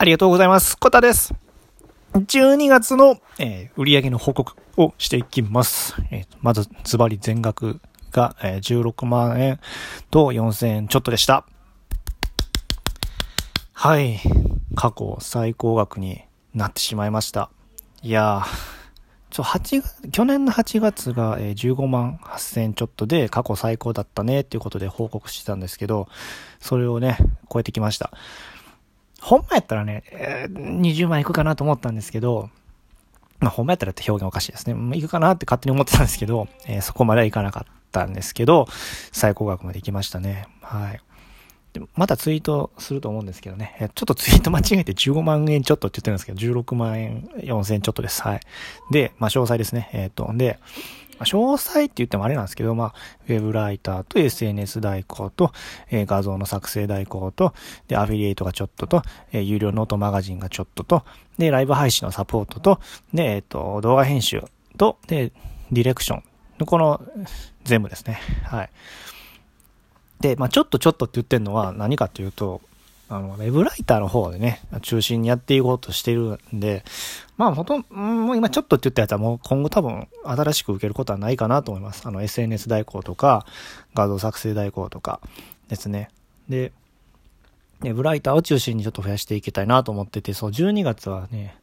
ありがとうございます。コタです。12月の、えー、売上の報告をしていきます。えー、まず、ズバリ全額が、えー、16万円と4000円ちょっとでした。はい。過去最高額になってしまいました。いやー、ちょ、8、去年の8月がえ15万8000円ちょっとで過去最高だったねっていうことで報告してたんですけど、それをね、超えてきました。ほんまやったらね、え、20万いくかなと思ったんですけど、まあ、ほんまやったらって表現おかしいですね。いくかなって勝手に思ってたんですけど、えー、そこまではいかなかったんですけど、最高額まで行きましたね。はい。でまたツイートすると思うんですけどね。えちょっとツイート間違えて15万円ちょっとって言ってるんですけど、16万円4千円ちょっとです。はい。で、まあ、詳細ですね。えっ、と、で、まあ、詳細って言ってもあれなんですけど、まあ、ウェブライターと SNS 代行と、えー、画像の作成代行と、で、アフィリエイトがちょっとと、えー、有料ノートマガジンがちょっとと、で、ライブ配信のサポートと、で、えっ、ー、と、動画編集と、で、ディレクションのこの全部ですね。はい。で、まあ、ちょっとちょっとって言ってるのは何かっていうと、あの、ウェブライターの方でね、中心にやっていこうとしてるんで、まあ、ほとんど、もう今ちょっとって言ったやつはもう今後多分新しく受けることはないかなと思います。あの、SNS 代行とか、画像作成代行とかですね。で、ウェブライターを中心にちょっと増やしていきたいなと思ってて、そう、12月はね、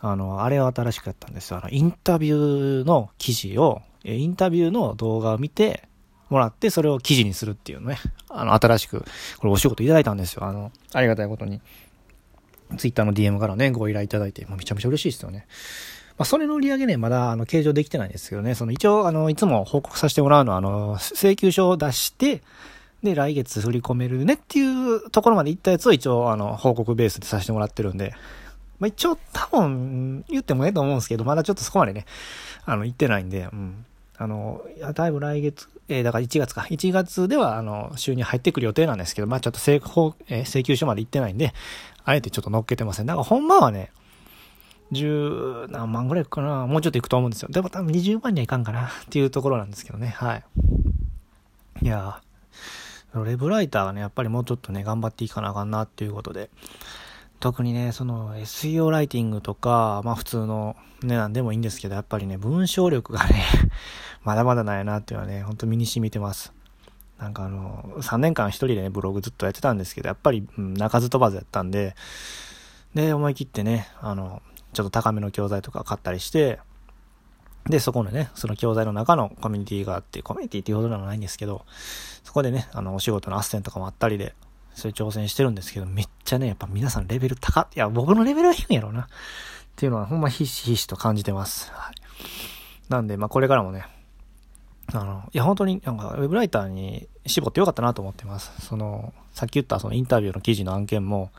あの、あれは新しくやったんですよ。あの、インタビューの記事を、インタビューの動画を見て、もらって、それを記事にするっていうのね、あの、新しく、これお仕事いただいたんですよ。あの、ありがたいことに。ツイッターの DM からね、ご依頼いただいて、まあ、めちゃめちゃ嬉しいですよね。まあ、それの売り上げね、まだ、あの、計上できてないんですけどね、その、一応、あの、いつも報告させてもらうのは、あの、請求書を出して、で、来月振り込めるねっていうところまで行ったやつを一応、あの、報告ベースでさせてもらってるんで、まあ、一応、多分、言ってもええと思うんですけど、まだちょっとそこまでね、あの、行ってないんで、うん。あの、だいぶ来月、えー、だから1月か。1月では、あの、収入入ってくる予定なんですけど、まあちょっと請求、えー、請求書まで行ってないんで、あえてちょっと乗っけてません。だからほんまはね、十何万ぐらいかな。もうちょっと行くと思うんですよ。でも多分20万にはいかんかなっていうところなんですけどね。はい。いやーレブライターがね、やっぱりもうちょっとね、頑張っていかなあかんなっていうことで。特にね、その SEO ライティングとか、まあ普通のね、なんでもいいんですけど、やっぱりね、文章力がね まだまだないなっていうのはね、ほんと身に染みてます。なんかあの、3年間一人でね、ブログずっとやってたんですけど、やっぱり、うん、鳴かず飛ばずやったんで、で、思い切ってね、あの、ちょっと高めの教材とか買ったりして、で、そこのね、その教材の中のコミュニティがあって、コミュニティっていうほどではないんですけど、そこでね、あの、お仕事の斡旋とかもあったりで、そういう挑戦してるんですけど、めっちゃね、やっぱ皆さんレベル高いや、僕のレベルは低いんやろうな。っていうのはほんまひしひしと感じてます。はい。なんで、まあこれからもね、あの、いや本当になんかウェブライターに絞ってよかったなと思ってます。その、さっき言ったそのインタビューの記事の案件も、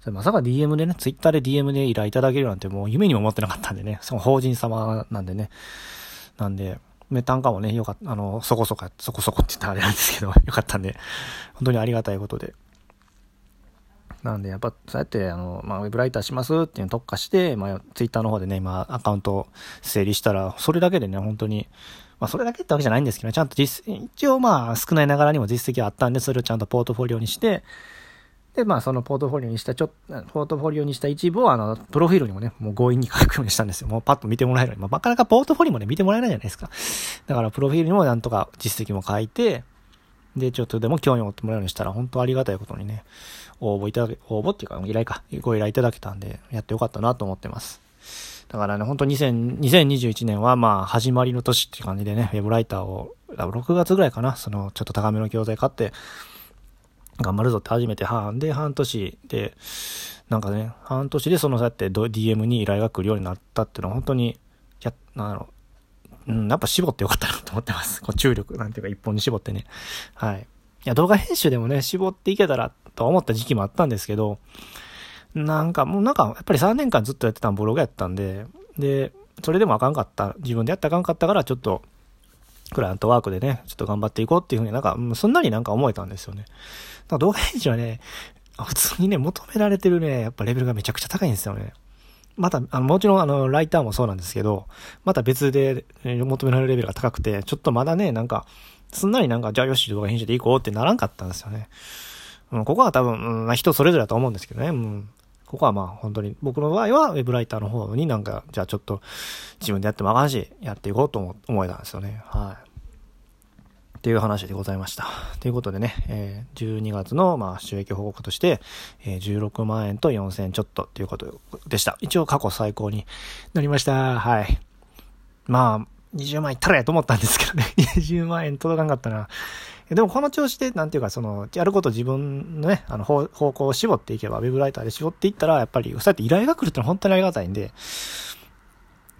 それまさか DM でね、ツイッターで DM で依頼いただけるなんてもう夢にも思ってなかったんでね、その法人様なんでね。なんで、ね、単価もね、よかった、あの、そこそこ、そこそこって言ったらあれなんですけど、よかったんで、本当にありがたいことで。なんで、やっぱ、そうやって、あの、まあ、ウェブライターしますっていうの特化して、まあ、ツイッターの方でね、今、アカウント整理したら、それだけでね、本当に、まあ、それだけってわけじゃないんですけど、ちゃんと実、一応まあ、少ないながらにも実績があったんで、それをちゃんとポートフォリオにして、で、まあ、そのポートフォリオにした、ちょっと、ポートフォリオにした一部を、あの、プロフィールにもね、もう強引に書くようにしたんですよ。もうパッと見てもらえるように。まあ、なかなかポートフォリオもね、見てもらえないじゃないですか。だから、プロフィールにもなんとか実績も書いて、で、ちょっとでも興味を持ってもらうようにしたら、本当ありがたいことにね、応募いただけ、応募っていうか、依頼か、ご依頼いただけたんで、やってよかったなと思ってます。だからね、本当2000 2021年はまあ、始まりの年っていう感じでね、ウェブライターを、6月ぐらいかな、その、ちょっと高めの教材買って、頑張るぞって初めて半で、半年で、なんかね、半年でそのそうやって DM に依頼が来るようになったっていうのは本当に、や、なんだろう、うん、やっぱ絞ってよかったなと思ってます。こう注力、なんていうか一本に絞ってね。はい。いや、動画編集でもね、絞っていけたらと思った時期もあったんですけど、なんかもうなんか、やっぱり3年間ずっとやってたブログやったんで、で、それでもあかんかった、自分でやったらあかんかったから、ちょっと、クライアントワークでね、ちょっと頑張っていこうっていうふうになんか、すんなりなんか思えたんですよね。動画編集はね、普通にね、求められてるね、やっぱレベルがめちゃくちゃ高いんですよね。また、あの、もちろんあの、ライターもそうなんですけど、また別で、求められるレベルが高くて、ちょっとまだね、なんか、すんなりなんか、じゃあよし動画編集でいこうってならんかったんですよね。うん、ここは多分、うん、人それぞれだと思うんですけどね。うん。ここはまあ本当に僕の場合はウェブライターの方になんか、じゃあちょっと自分でやってもあかんし、やっていこうと思思えたんですよね。はい。っていう話でございました。ということでね、え、12月のまあ収益報告として、え、16万円と4000円ちょっとっていうことでした。一応過去最高になりました。はい。まあ、20万いったらやと思ったんですけどね。20万円届かなかったな。でもこの調子で、なんていうか、その、やること自分のね、あの方、方向を絞っていけば、ウェブライターで絞っていったら、やっぱり、そうやって依頼が来るってのは本当にありがたいんで、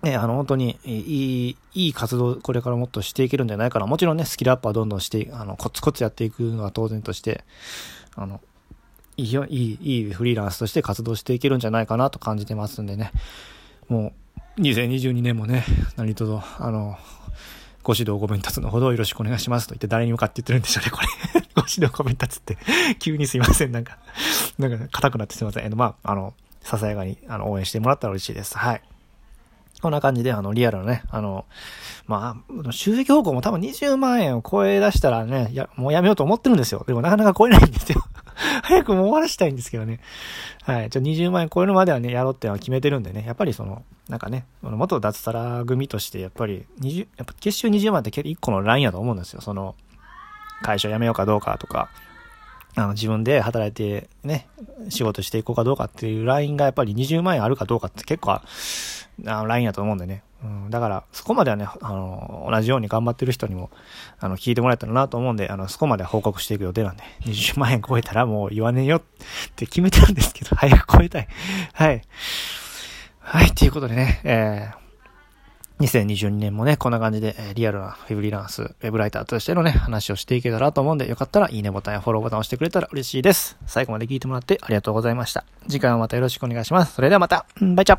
ね、あの、本当に、いい、いい活動、これからもっとしていけるんじゃないかな。もちろんね、スキルアップはどんどんして、あの、コツコツやっていくのは当然として、あの、いい、いい、いいフリーランスとして活動していけるんじゃないかなと感じてますんでね。もう、2022年もね、何とぞ、あの、ご指導ご鞭達のほどよろしくお願いしますと言って誰に向かって言ってるんでしょうね、これ ご指導ご鞭達って、急にすいません、なんか、なんか硬くなってすいません。えまあ、あの、ささやかに、あの、応援してもらったら嬉しいです。はい。こんな感じで、あの、リアルなね、あの、まあ、収益方向も多分20万円を超え出したらね、や、もうやめようと思ってるんですよ。でもなかなか超えないんですよ。早くもう終わらしたいんですけどね。はい。ちょ、20万円超えるまではね、やろうってのは決めてるんでね。やっぱりその、なんかね、元脱サラ組として、やっぱり20、やっぱ月収20万って結構一個のラインやと思うんですよ。その、会社辞めようかどうかとか、あの、自分で働いてね、仕事していこうかどうかっていうラインがやっぱり20万円あるかどうかって結構、あの、ラインやと思うんでね。うん、だから、そこまではね、あの、同じように頑張ってる人にも、あの、聞いてもらえたらなと思うんで、あの、そこまで報告していく予定なんで、20万円超えたらもう言わねえよって決めてるんですけど、早く超えたい。はい。はい、ということでね、えー、2022年もね、こんな感じで、えリアルなフリランス、ウェブライターとしてのね、話をしていけたらと思うんで、よかったらいいねボタンやフォローボタンを押してくれたら嬉しいです。最後まで聞いてもらってありがとうございました。次回もまたよろしくお願いします。それではまた、バイチャ